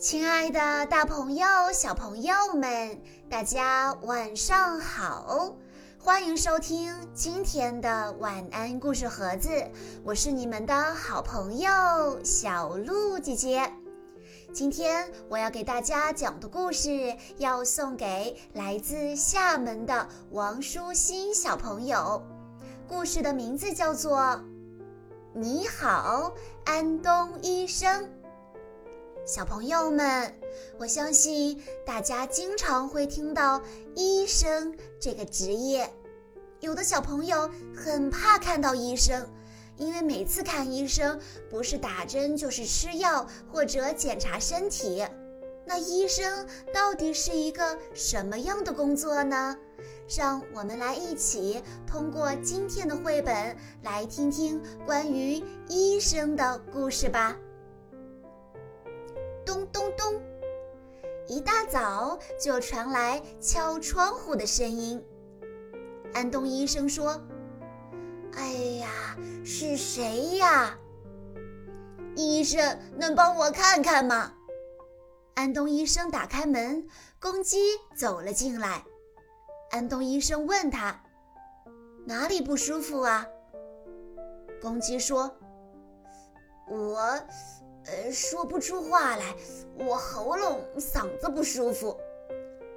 亲爱的，大朋友、小朋友们，大家晚上好！欢迎收听今天的晚安故事盒子，我是你们的好朋友小鹿姐姐。今天我要给大家讲的故事，要送给来自厦门的王舒心小朋友。故事的名字叫做《你好，安东医生》。小朋友们，我相信大家经常会听到医生这个职业。有的小朋友很怕看到医生，因为每次看医生不是打针就是吃药或者检查身体。那医生到底是一个什么样的工作呢？让我们来一起通过今天的绘本来听听关于医生的故事吧。咚咚咚！一大早就传来敲窗户的声音。安东医生说：“哎呀，是谁呀？医生能帮我看看吗？”安东医生打开门，公鸡走了进来。安东医生问他：“哪里不舒服啊？”公鸡说：“我……”呃，说不出话来，我喉咙、嗓子不舒服。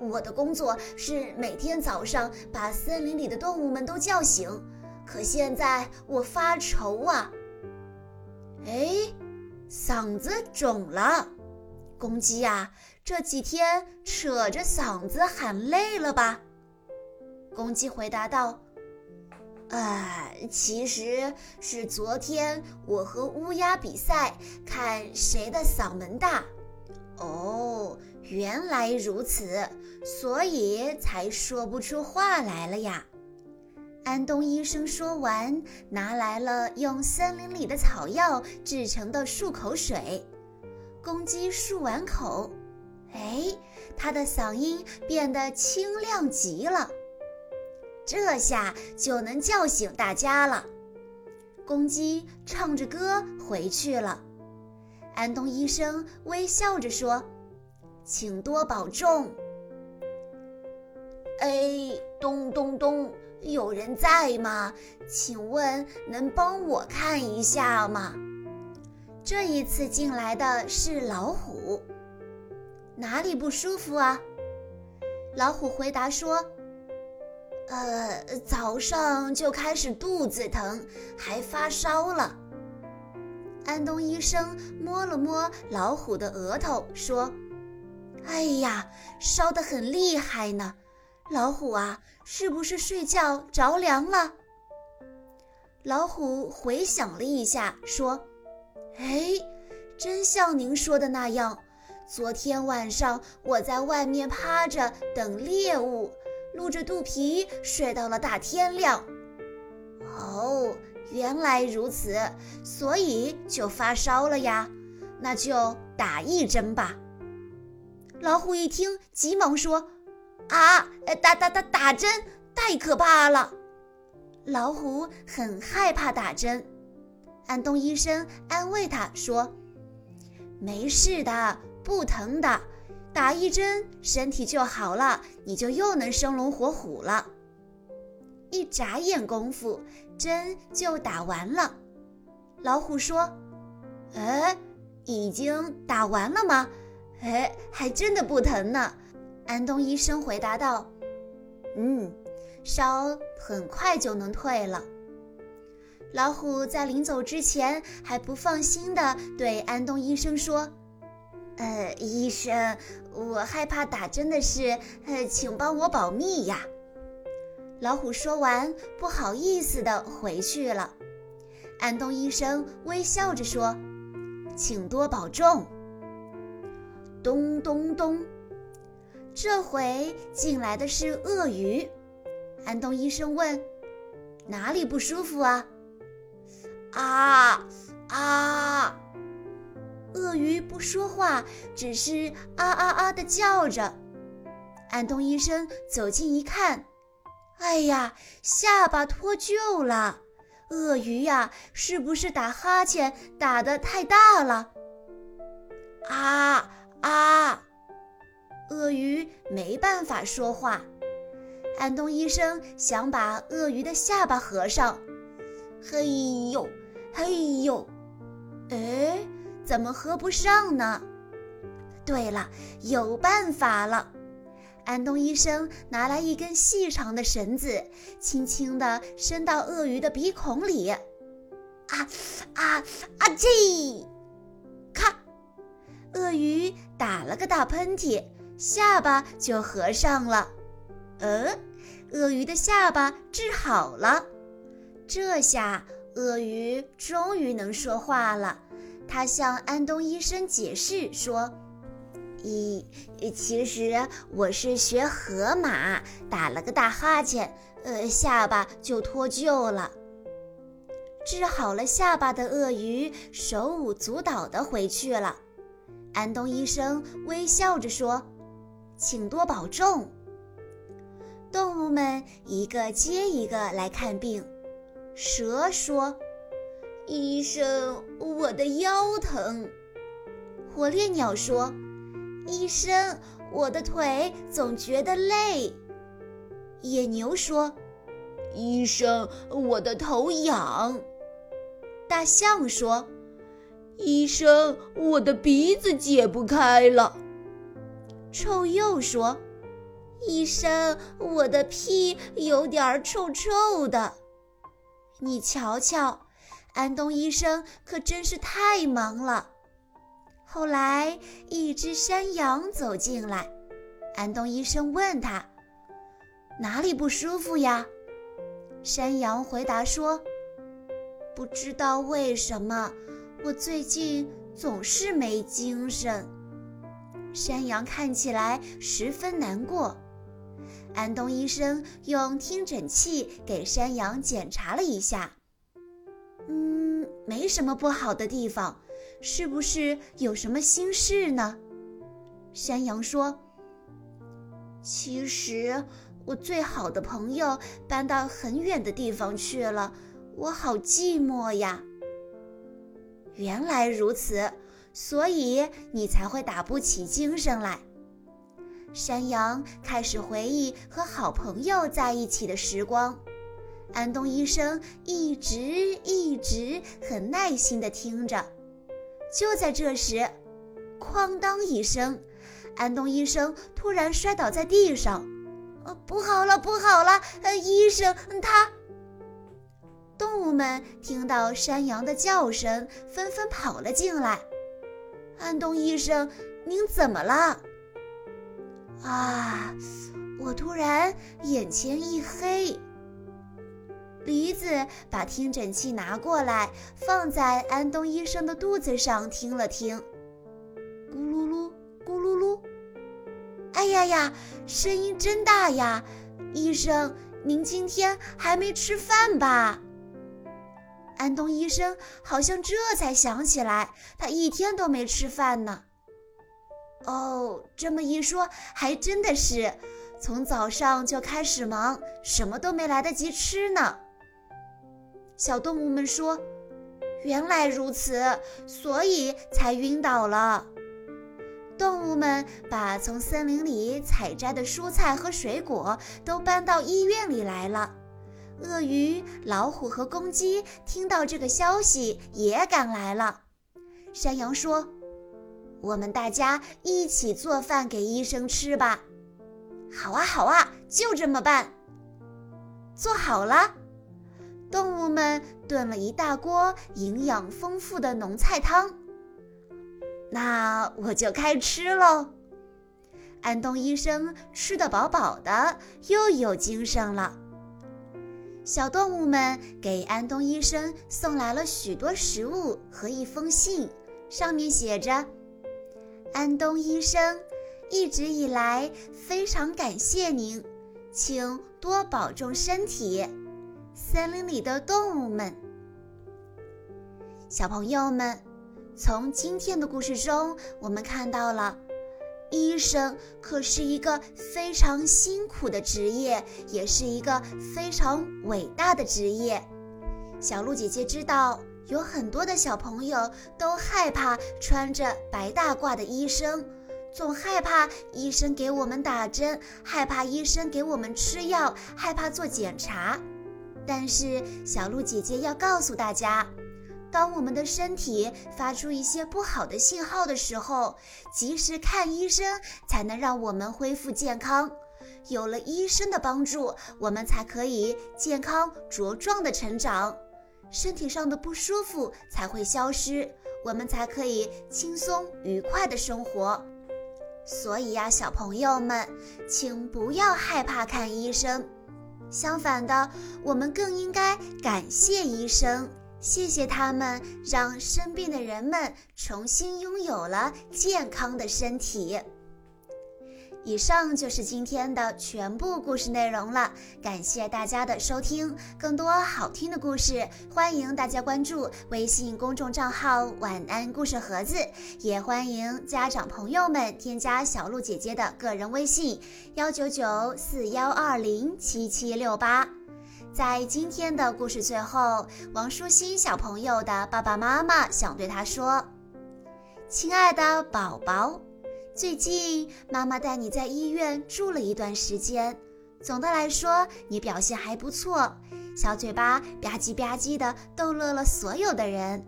我的工作是每天早上把森林里的动物们都叫醒，可现在我发愁啊。哎，嗓子肿了，公鸡呀，这几天扯着嗓子喊累了吧？公鸡回答道。啊，其实是昨天我和乌鸦比赛，看谁的嗓门大。哦，原来如此，所以才说不出话来了呀。安东医生说完，拿来了用森林里的草药制成的漱口水。公鸡漱完口，哎，它的嗓音变得清亮极了。这下就能叫醒大家了。公鸡唱着歌回去了。安东医生微笑着说：“请多保重。”哎，咚咚咚，有人在吗？请问能帮我看一下吗？这一次进来的是老虎。哪里不舒服啊？老虎回答说。呃，早上就开始肚子疼，还发烧了。安东医生摸了摸老虎的额头，说：“哎呀，烧得很厉害呢。老虎啊，是不是睡觉着凉了？”老虎回想了一下，说：“哎，真像您说的那样。昨天晚上我在外面趴着等猎物。”露着肚皮睡到了大天亮。哦，原来如此，所以就发烧了呀。那就打一针吧。老虎一听，急忙说：“啊，打打打打针，太可怕了！”老虎很害怕打针。安东医生安慰他说：“没事的，不疼的。”打一针，身体就好了，你就又能生龙活虎了。一眨眼功夫，针就打完了。老虎说：“哎，已经打完了吗？哎，还真的不疼呢。”安东医生回答道：“嗯，烧很快就能退了。”老虎在临走之前还不放心地对安东医生说。呃，医生，我害怕打针的事，呃，请帮我保密呀。老虎说完，不好意思地回去了。安东医生微笑着说：“请多保重。”咚咚咚，这回进来的是鳄鱼。安东医生问：“哪里不舒服？”啊啊！说话，只是啊啊啊的叫着。安东医生走近一看，哎呀，下巴脱臼了！鳄鱼呀，是不是打哈欠打得太大了？啊啊！鳄鱼没办法说话。安东医生想把鳄鱼的下巴合上。嘿呦，嘿呦，哎，怎么合不上呢？对了，有办法了！安东医生拿来一根细长的绳子，轻轻地伸到鳄鱼的鼻孔里。啊啊啊！这，咔！鳄鱼打了个大喷嚏，下巴就合上了。呃，鳄鱼的下巴治好了。这下，鳄鱼终于能说话了。他向安东医生解释说：“一，其实我是学河马，打了个大哈欠，呃，下巴就脱臼了。”治好了下巴的鳄鱼手舞足蹈地回去了。安东医生微笑着说：“请多保重。”动物们一个接一个来看病。蛇说：“医生，我的腰疼。”火烈鸟说：“医生，我的腿总觉得累。”野牛说：“医生，我的头痒。”大象说：“医生，我的鼻子解不开了。”臭鼬说：“医生，我的屁有点臭臭的。”你瞧瞧，安东医生可真是太忙了。后来，一只山羊走进来，安东医生问他：“哪里不舒服呀？”山羊回答说：“不知道为什么，我最近总是没精神。”山羊看起来十分难过。安东医生用听诊器给山羊检查了一下，嗯，没什么不好的地方，是不是有什么心事呢？山羊说：“其实我最好的朋友搬到很远的地方去了，我好寂寞呀。”原来如此，所以你才会打不起精神来。山羊开始回忆和好朋友在一起的时光，安东医生一直一直很耐心地听着。就在这时，哐当一声，安东医生突然摔倒在地上。“呃，不好了，不好了！呃，医生他……”动物们听到山羊的叫声，纷纷跑了进来。“安东医生，您怎么了？”啊！我突然眼前一黑。驴子把听诊器拿过来，放在安东医生的肚子上听了听，咕噜噜，咕噜噜。哎呀呀，声音真大呀！医生，您今天还没吃饭吧？安东医生好像这才想起来，他一天都没吃饭呢。哦，这么一说，还真的是，从早上就开始忙，什么都没来得及吃呢。小动物们说：“原来如此，所以才晕倒了。”动物们把从森林里采摘的蔬菜和水果都搬到医院里来了。鳄鱼、老虎和公鸡听到这个消息也赶来了。山羊说。我们大家一起做饭给医生吃吧。好啊，好啊，就这么办。做好了，动物们炖了一大锅营养丰富的浓菜汤。那我就开吃喽。安东医生吃得饱饱的，又有精神了。小动物们给安东医生送来了许多食物和一封信，上面写着。安东医生，一直以来非常感谢您，请多保重身体。森林里的动物们，小朋友们，从今天的故事中，我们看到了，医生可是一个非常辛苦的职业，也是一个非常伟大的职业。小鹿姐姐知道。有很多的小朋友都害怕穿着白大褂的医生，总害怕医生给我们打针，害怕医生给我们吃药，害怕做检查。但是小鹿姐姐要告诉大家，当我们的身体发出一些不好的信号的时候，及时看医生才能让我们恢复健康。有了医生的帮助，我们才可以健康茁壮的成长，身体上的不舒服才会消失，我们才可以轻松愉快的生活。所以呀，小朋友们，请不要害怕看医生。相反的，我们更应该感谢医生，谢谢他们让生病的人们重新拥有了健康的身体。以上就是今天的全部故事内容了，感谢大家的收听。更多好听的故事，欢迎大家关注微信公众账号“晚安故事盒子”，也欢迎家长朋友们添加小鹿姐姐的个人微信：幺九九四幺二零七七六八。在今天的故事最后，王舒心小朋友的爸爸妈妈想对他说：“亲爱的宝宝。”最近，妈妈带你在医院住了一段时间。总的来说，你表现还不错，小嘴巴吧唧吧唧的逗乐了所有的人。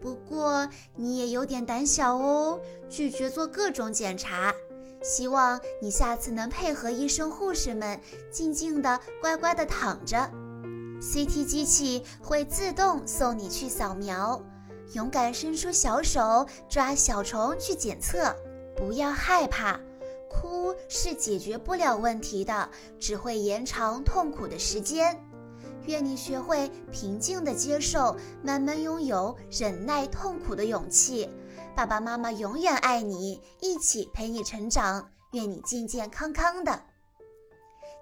不过，你也有点胆小哦，拒绝做各种检查。希望你下次能配合医生护士们，静静的、乖乖的躺着。CT 机器会自动送你去扫描，勇敢伸出小手抓小虫去检测。不要害怕，哭是解决不了问题的，只会延长痛苦的时间。愿你学会平静地接受，慢慢拥有忍耐痛苦的勇气。爸爸妈妈永远爱你，一起陪你成长。愿你健健康康的，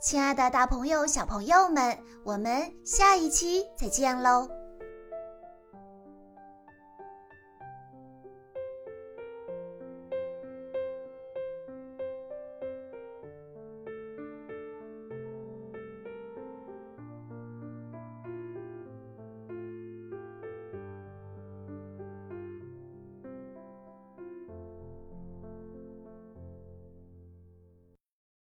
亲爱的大朋友、小朋友们，我们下一期再见喽！